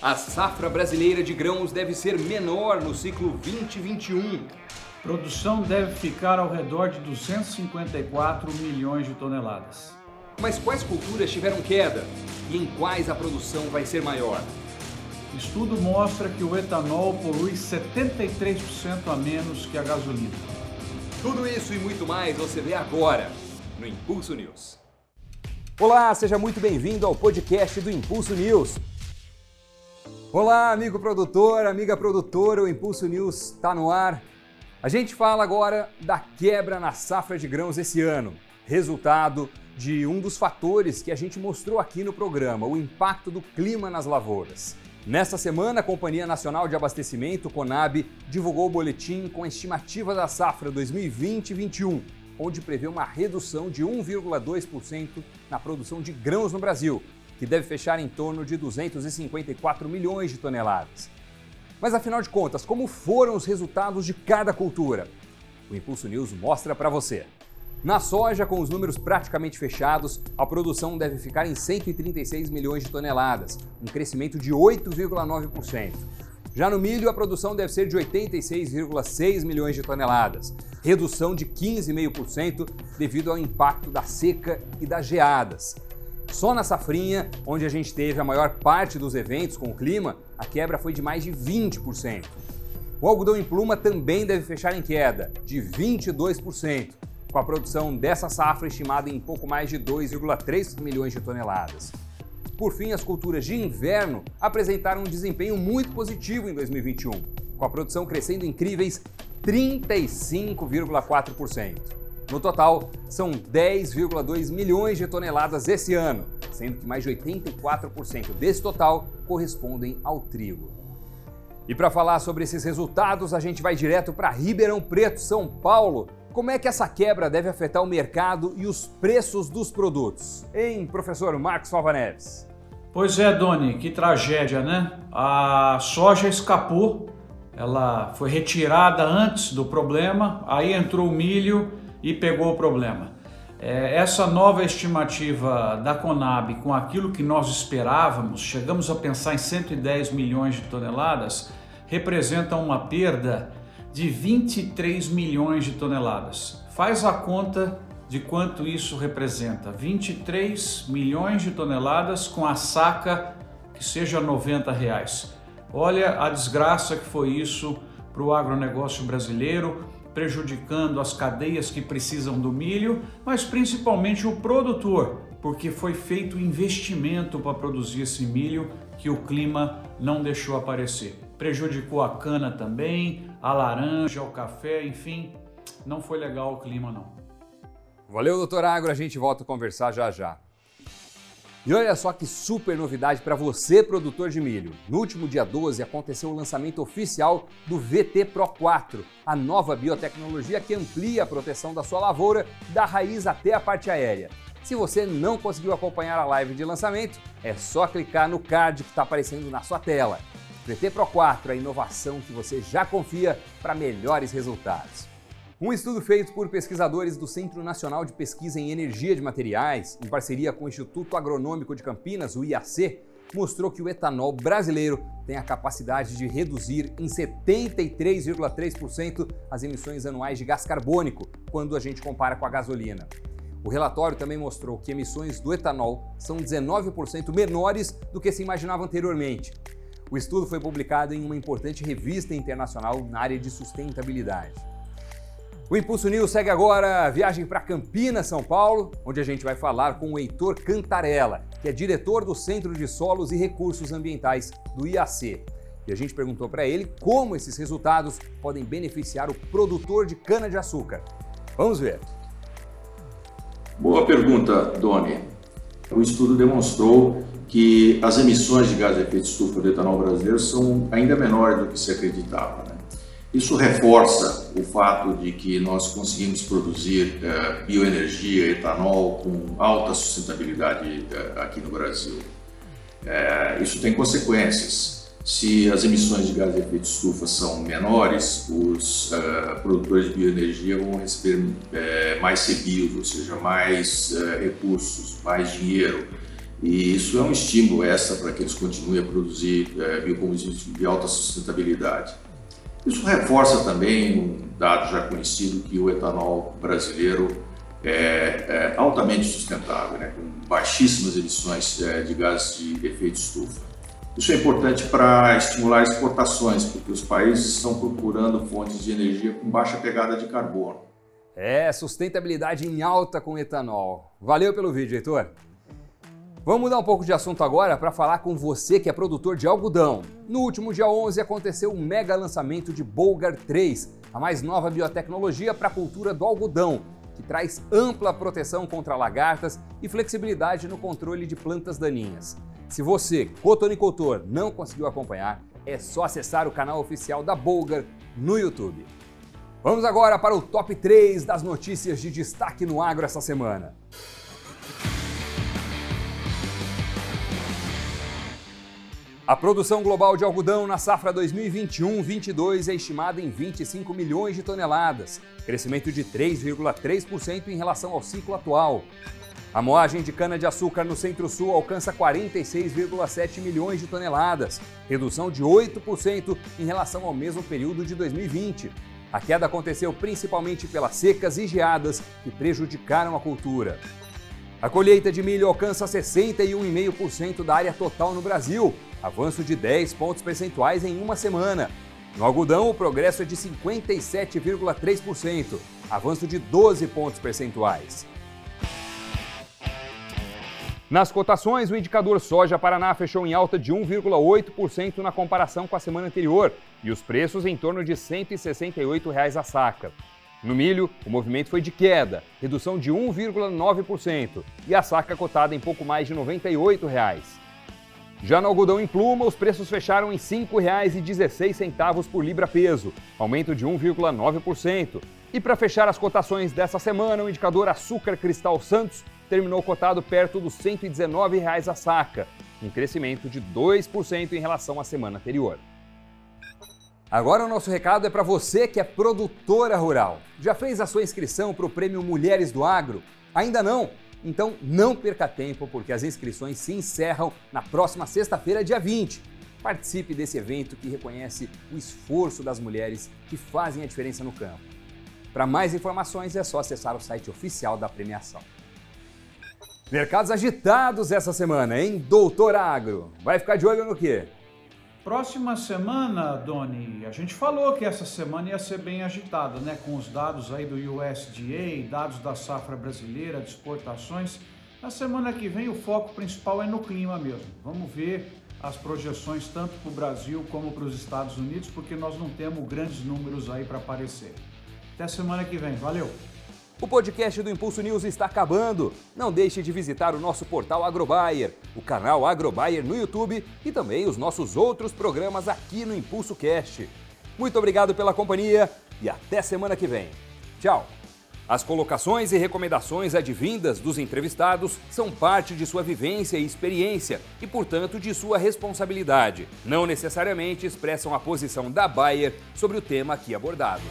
A safra brasileira de grãos deve ser menor no ciclo 2021. Produção deve ficar ao redor de 254 milhões de toneladas. Mas quais culturas tiveram queda e em quais a produção vai ser maior? Estudo mostra que o etanol polui 73% a menos que a gasolina. Tudo isso e muito mais você vê agora no Impulso News. Olá, seja muito bem-vindo ao podcast do Impulso News. Olá, amigo produtor, amiga produtora, o Impulso News está no ar. A gente fala agora da quebra na safra de grãos esse ano, resultado de um dos fatores que a gente mostrou aqui no programa, o impacto do clima nas lavouras. Nesta semana, a Companhia Nacional de Abastecimento, CONAB, divulgou o boletim com a estimativa da safra 2020-21, onde prevê uma redução de 1,2% na produção de grãos no Brasil, que deve fechar em torno de 254 milhões de toneladas. Mas afinal de contas, como foram os resultados de cada cultura? O Impulso News mostra para você. Na soja, com os números praticamente fechados, a produção deve ficar em 136 milhões de toneladas, um crescimento de 8,9%. Já no milho, a produção deve ser de 86,6 milhões de toneladas, redução de 15,5% devido ao impacto da seca e das geadas. Só na safrinha, onde a gente teve a maior parte dos eventos com o clima, a quebra foi de mais de 20%. O algodão em pluma também deve fechar em queda, de 22%, com a produção dessa safra estimada em pouco mais de 2,3 milhões de toneladas. Por fim, as culturas de inverno apresentaram um desempenho muito positivo em 2021, com a produção crescendo incríveis 35,4%. No total, são 10,2 milhões de toneladas esse ano, sendo que mais de 84% desse total correspondem ao trigo. E para falar sobre esses resultados, a gente vai direto para Ribeirão Preto, São Paulo. Como é que essa quebra deve afetar o mercado e os preços dos produtos? Hein, professor Marcos Salva Neves? Pois é, Doni, que tragédia, né? A soja escapou, ela foi retirada antes do problema, aí entrou o milho e pegou o problema. É, essa nova estimativa da Conab com aquilo que nós esperávamos, chegamos a pensar em 110 milhões de toneladas, representa uma perda de 23 milhões de toneladas. Faz a conta de quanto isso representa: 23 milhões de toneladas com a saca que seja 90 reais. Olha a desgraça que foi isso para o agronegócio brasileiro prejudicando as cadeias que precisam do milho, mas principalmente o produtor, porque foi feito investimento para produzir esse milho que o clima não deixou aparecer. Prejudicou a cana também, a laranja, o café, enfim, não foi legal o clima não. Valeu, doutor Agro, a gente volta a conversar já já. E olha só que super novidade para você, produtor de milho. No último dia 12 aconteceu o lançamento oficial do VT Pro 4, a nova biotecnologia que amplia a proteção da sua lavoura, da raiz até a parte aérea. Se você não conseguiu acompanhar a live de lançamento, é só clicar no card que está aparecendo na sua tela. VT Pro 4, a inovação que você já confia para melhores resultados. Um estudo feito por pesquisadores do Centro Nacional de Pesquisa em Energia de Materiais, em parceria com o Instituto Agronômico de Campinas, o IAC, mostrou que o etanol brasileiro tem a capacidade de reduzir em 73,3% as emissões anuais de gás carbônico quando a gente compara com a gasolina. O relatório também mostrou que emissões do etanol são 19% menores do que se imaginava anteriormente. O estudo foi publicado em uma importante revista internacional na área de sustentabilidade. O Impulso News segue agora a viagem para Campinas, São Paulo, onde a gente vai falar com o Heitor Cantarella, que é diretor do Centro de Solos e Recursos Ambientais do IAC. E a gente perguntou para ele como esses resultados podem beneficiar o produtor de cana-de-açúcar. Vamos ver. Boa pergunta, Doni. O estudo demonstrou que as emissões de gás de efeito estufa do etanol brasileiro são ainda menores do que se acreditava. Né? Isso reforça o fato de que nós conseguimos produzir uh, bioenergia, etanol com alta sustentabilidade uh, aqui no Brasil. Uh, isso tem consequências. Se as emissões de gás de efeito estufa são menores, os produtores de bioenergia vão receber mais CBIOS, ou seja, mais recursos, mais dinheiro. E isso é um estímulo essa para que eles continuem a produzir biocombustíveis de alta sustentabilidade. Isso reforça também um dado já conhecido que o etanol brasileiro é, é altamente sustentável, né, com baixíssimas emissões é, de gases de efeito estufa. Isso é importante para estimular exportações, porque os países estão procurando fontes de energia com baixa pegada de carbono. É, sustentabilidade em alta com etanol. Valeu pelo vídeo, Heitor. Vamos mudar um pouco de assunto agora para falar com você que é produtor de algodão. No último dia 11 aconteceu o mega lançamento de Bolgar 3, a mais nova biotecnologia para a cultura do algodão, que traz ampla proteção contra lagartas e flexibilidade no controle de plantas daninhas. Se você, cotonicultor, não conseguiu acompanhar, é só acessar o canal oficial da Bolgar no YouTube. Vamos agora para o top 3 das notícias de destaque no agro essa semana. A produção global de algodão na safra 2021-22 é estimada em 25 milhões de toneladas, crescimento de 3,3% em relação ao ciclo atual. A moagem de cana-de-açúcar no Centro-Sul alcança 46,7 milhões de toneladas, redução de 8% em relação ao mesmo período de 2020. A queda aconteceu principalmente pelas secas e geadas que prejudicaram a cultura. A colheita de milho alcança 61,5% da área total no Brasil, avanço de 10 pontos percentuais em uma semana. No algodão, o progresso é de 57,3%, avanço de 12 pontos percentuais. Nas cotações, o indicador soja Paraná fechou em alta de 1,8% na comparação com a semana anterior e os preços em torno de 168 reais a saca. No milho, o movimento foi de queda, redução de 1,9%, e a saca cotada em pouco mais de 98 reais. Já no algodão em pluma, os preços fecharam em R$ 5,16 por libra-peso, aumento de 1,9%. E para fechar as cotações dessa semana, o indicador açúcar cristal Santos terminou cotado perto dos 119 reais a saca, um crescimento de 2% em relação à semana anterior. Agora o nosso recado é para você que é produtora rural. Já fez a sua inscrição para o Prêmio Mulheres do Agro? Ainda não? Então não perca tempo, porque as inscrições se encerram na próxima sexta-feira, dia 20. Participe desse evento que reconhece o esforço das mulheres que fazem a diferença no campo. Para mais informações é só acessar o site oficial da premiação. Mercados agitados essa semana, hein? Doutor Agro. Vai ficar de olho no quê? Próxima semana, Doni, a gente falou que essa semana ia ser bem agitada, né? Com os dados aí do USDA, dados da safra brasileira, de exportações. Na semana que vem o foco principal é no clima mesmo. Vamos ver as projeções tanto para o Brasil como para os Estados Unidos, porque nós não temos grandes números aí para aparecer. Até semana que vem, valeu! O podcast do Impulso News está acabando. Não deixe de visitar o nosso portal Agrobuyer, o canal Agrobuyer no YouTube e também os nossos outros programas aqui no Impulso Cast. Muito obrigado pela companhia e até semana que vem. Tchau! As colocações e recomendações advindas dos entrevistados são parte de sua vivência e experiência e, portanto, de sua responsabilidade. Não necessariamente expressam a posição da Bayer sobre o tema aqui abordado.